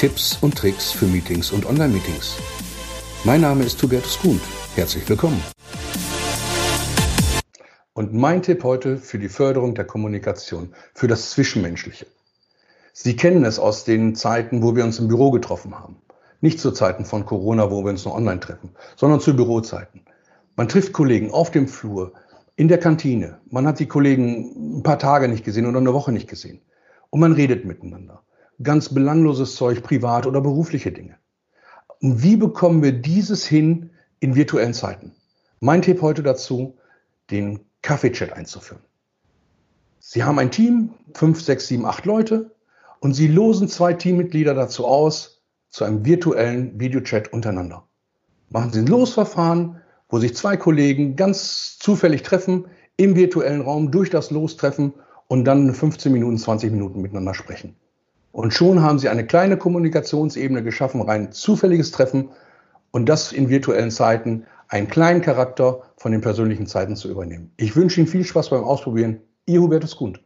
Tipps und Tricks für Meetings und Online-Meetings. Mein Name ist Hubertus Kuhn. Herzlich willkommen. Und mein Tipp heute für die Förderung der Kommunikation, für das Zwischenmenschliche. Sie kennen es aus den Zeiten, wo wir uns im Büro getroffen haben. Nicht zu Zeiten von Corona, wo wir uns nur online treffen, sondern zu Bürozeiten. Man trifft Kollegen auf dem Flur, in der Kantine. Man hat die Kollegen ein paar Tage nicht gesehen oder eine Woche nicht gesehen. Und man redet miteinander. Ganz belangloses Zeug, privat oder berufliche Dinge. Und wie bekommen wir dieses hin in virtuellen Zeiten? Mein Tipp heute dazu, den Kaffeechat einzuführen. Sie haben ein Team, fünf, sechs, sieben, acht Leute, und Sie losen zwei Teammitglieder dazu aus, zu einem virtuellen Videochat untereinander. Machen Sie ein Losverfahren, wo sich zwei Kollegen ganz zufällig treffen, im virtuellen Raum durch das Lostreffen und dann 15 Minuten, 20 Minuten miteinander sprechen. Und schon haben Sie eine kleine Kommunikationsebene geschaffen, rein zufälliges Treffen und das in virtuellen Zeiten, einen kleinen Charakter von den persönlichen Zeiten zu übernehmen. Ich wünsche Ihnen viel Spaß beim Ausprobieren. Ihr Hubertus Kund.